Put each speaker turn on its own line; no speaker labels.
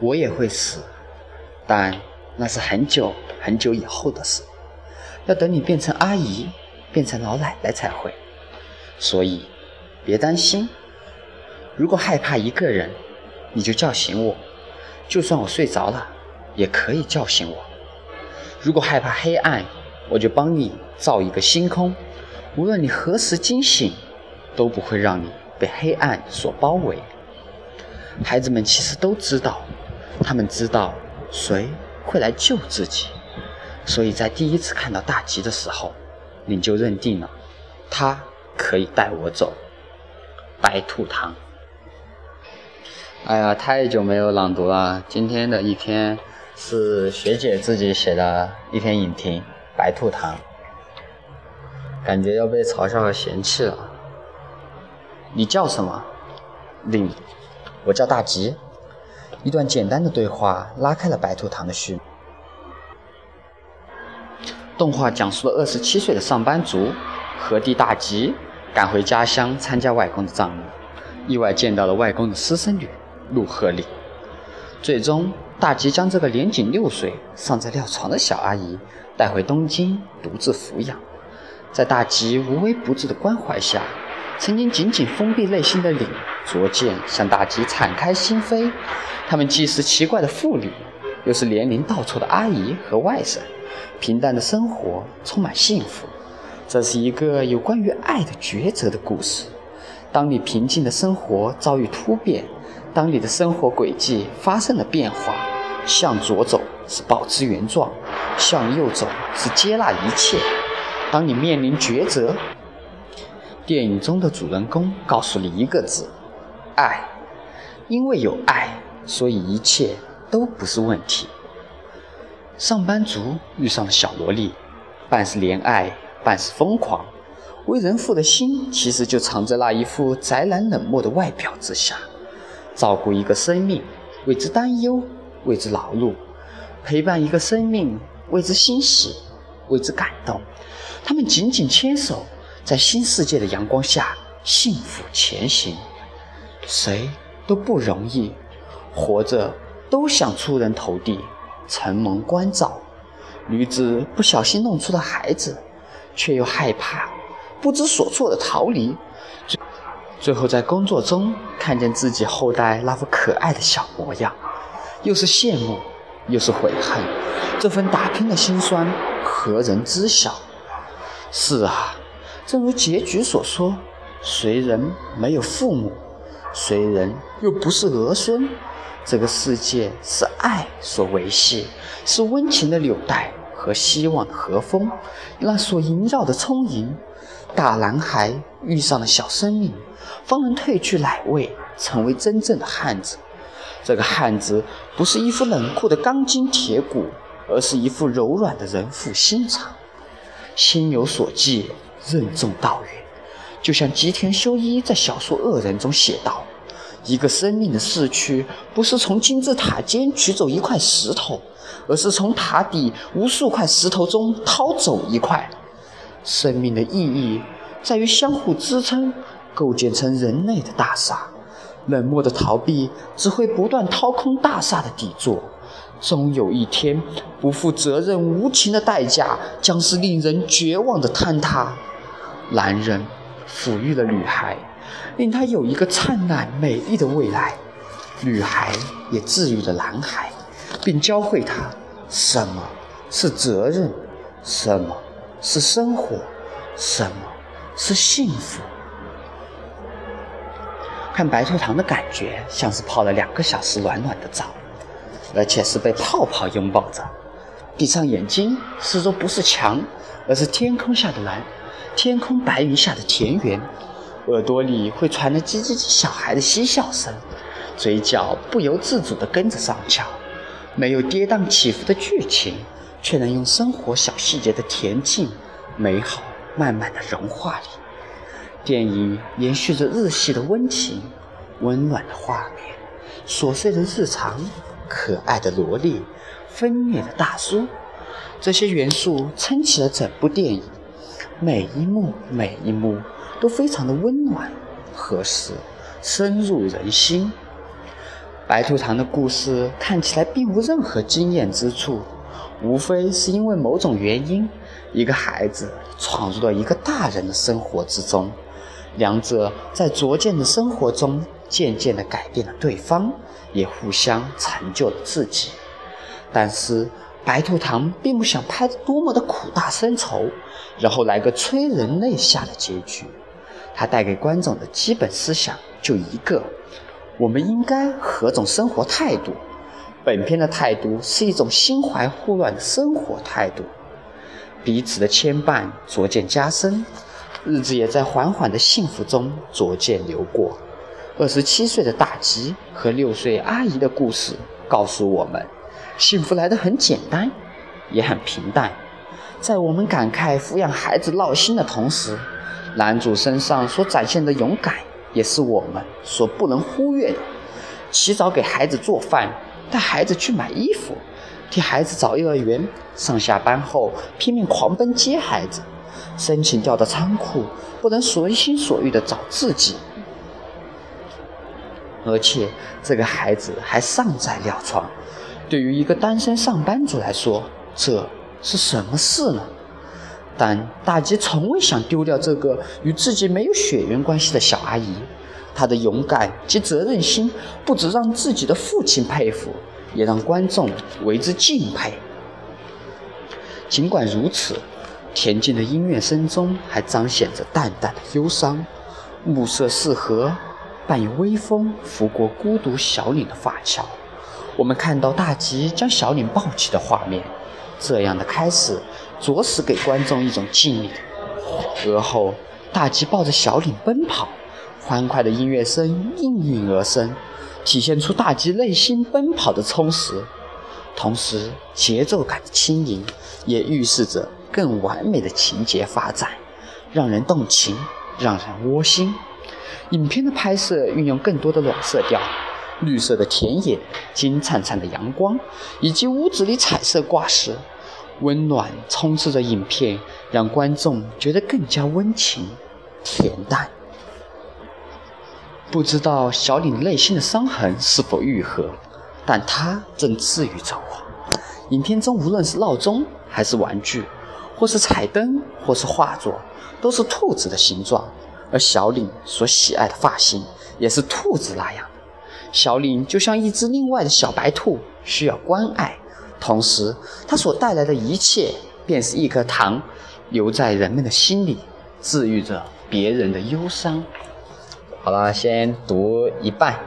我也会死，但那是很久很久以后的事，要等你变成阿姨，变成老奶奶才会。所以，别担心。如果害怕一个人，你就叫醒我，就算我睡着了，也可以叫醒我。如果害怕黑暗，我就帮你造一个星空，无论你何时惊醒，都不会让你被黑暗所包围。孩子们其实都知道。他们知道谁会来救自己，所以在第一次看到大吉的时候，你就认定了他可以带我走。白兔糖。哎呀，太久没有朗读了。今天的一篇是学姐自己写的一篇影评《白兔糖》，感觉要被嘲笑和嫌弃了。你叫什么？令，我叫大吉。一段简单的对话拉开了白兔糖的序幕。动画讲述了二十七岁的上班族何地大吉赶回家乡参加外公的葬礼，意外见到了外公的私生女陆鹤丽。最终，大吉将这个年仅六岁、尚在尿床的小阿姨带回东京独自抚养。在大吉无微不至的关怀下，曾经紧紧封闭内心的凛逐渐向大吉敞开心扉。他们既是奇怪的妇女，又是年龄倒错的阿姨和外甥。平淡的生活充满幸福。这是一个有关于爱的抉择的故事。当你平静的生活遭遇突变，当你的生活轨迹发生了变化，向左走是保持原状，向右走是接纳一切。当你面临抉择，电影中的主人公告诉你一个字：爱。因为有爱。所以一切都不是问题。上班族遇上了小萝莉，半是怜爱，半是疯狂。为人父的心，其实就藏在那一副宅男冷漠的外表之下。照顾一个生命，为之担忧，为之劳碌；陪伴一个生命，为之欣喜，为之感动。他们紧紧牵手，在新世界的阳光下幸福前行。谁都不容易。活着都想出人头地，承蒙关照。女子不小心弄出了孩子，却又害怕，不知所措的逃离。最最后在工作中看见自己后代那副可爱的小模样，又是羡慕，又是悔恨。这份打拼的辛酸，何人知晓？是啊，正如结局所说，谁人没有父母？谁人又不是儿孙？这个世界是爱所维系，是温情的纽带和希望的和风，那所萦绕的充盈。大男孩遇上了小生命，方能褪去奶味，成为真正的汉子。这个汉子不是一副冷酷的钢筋铁骨，而是一副柔软的人父心肠。心有所寄，任重道远。就像吉田修一在小说《恶人》中写道。一个生命的逝去，不是从金字塔尖取走一块石头，而是从塔底无数块石头中掏走一块。生命的意义在于相互支撑，构建成人类的大厦。冷漠的逃避只会不断掏空大厦的底座，终有一天，不负责任、无情的代价将是令人绝望的坍塌。男人抚育了女孩。令他有一个灿烂美丽的未来。女孩也治愈了男孩，并教会他什么是责任，什么是生活，什么是幸福。看白兔糖的感觉像是泡了两个小时暖暖的澡，而且是被泡泡拥抱着。闭上眼睛，四周不是墙，而是天空下的蓝，天空白云下的田园。耳朵里会传来叽叽叽小孩的嬉笑声，嘴角不由自主地跟着上翘。没有跌宕起伏的剧情，却能用生活小细节的恬静、美好，慢慢地融化你。电影延续着日系的温情、温暖的画面，琐碎的日常，可爱的萝莉，分裂的大叔，这些元素撑起了整部电影。每一幕，每一幕。都非常的温暖、合适、深入人心。白兔糖的故事看起来并无任何惊艳之处，无非是因为某种原因，一个孩子闯入了一个大人的生活之中，两者在逐渐的生活中渐渐地改变了对方，也互相成就了自己。但是白兔糖并不想拍得多么的苦大深仇，然后来个催人泪下的结局。它带给观众的基本思想就一个：我们应该何种生活态度？本片的态度是一种心怀护暖的生活态度，彼此的牵绊逐渐加深，日子也在缓缓的幸福中逐渐流过。二十七岁的大吉和六岁阿姨的故事告诉我们。幸福来得很简单，也很平淡。在我们感慨抚养孩子闹心的同时，男主身上所展现的勇敢，也是我们所不能忽略的。起早给孩子做饭，带孩子去买衣服，替孩子找幼儿园，上下班后拼命狂奔接孩子，申请调到仓库，不能随心所欲的找自己。而且这个孩子还尚在尿床。对于一个单身上班族来说，这是什么事呢？但大吉从未想丢掉这个与自己没有血缘关系的小阿姨。她的勇敢及责任心，不止让自己的父亲佩服，也让观众为之敬佩。尽管如此，恬静的音乐声中还彰显着淡淡的忧伤。暮色四合，伴有微风拂过孤独小岭的发桥。我们看到大吉将小岭抱起的画面，这样的开始着实给观众一种敬意。而后，大吉抱着小岭奔跑，欢快的音乐声应运而生，体现出大吉内心奔跑的充实。同时，节奏感的轻盈也预示着更完美的情节发展，让人动情，让人窝心。影片的拍摄运用更多的暖色调。绿色的田野，金灿灿的阳光，以及屋子里彩色挂饰，温暖充斥着影片，让观众觉得更加温情、恬淡。不知道小李内心的伤痕是否愈合，但他正治愈着我。影片中无论是闹钟，还是玩具，或是彩灯，或是画作，都是兔子的形状，而小李所喜爱的发型也是兔子那样。小岭就像一只另外的小白兔，需要关爱。同时，它所带来的一切，便是一颗糖，留在人们的心里，治愈着别人的忧伤。好了，先读一半。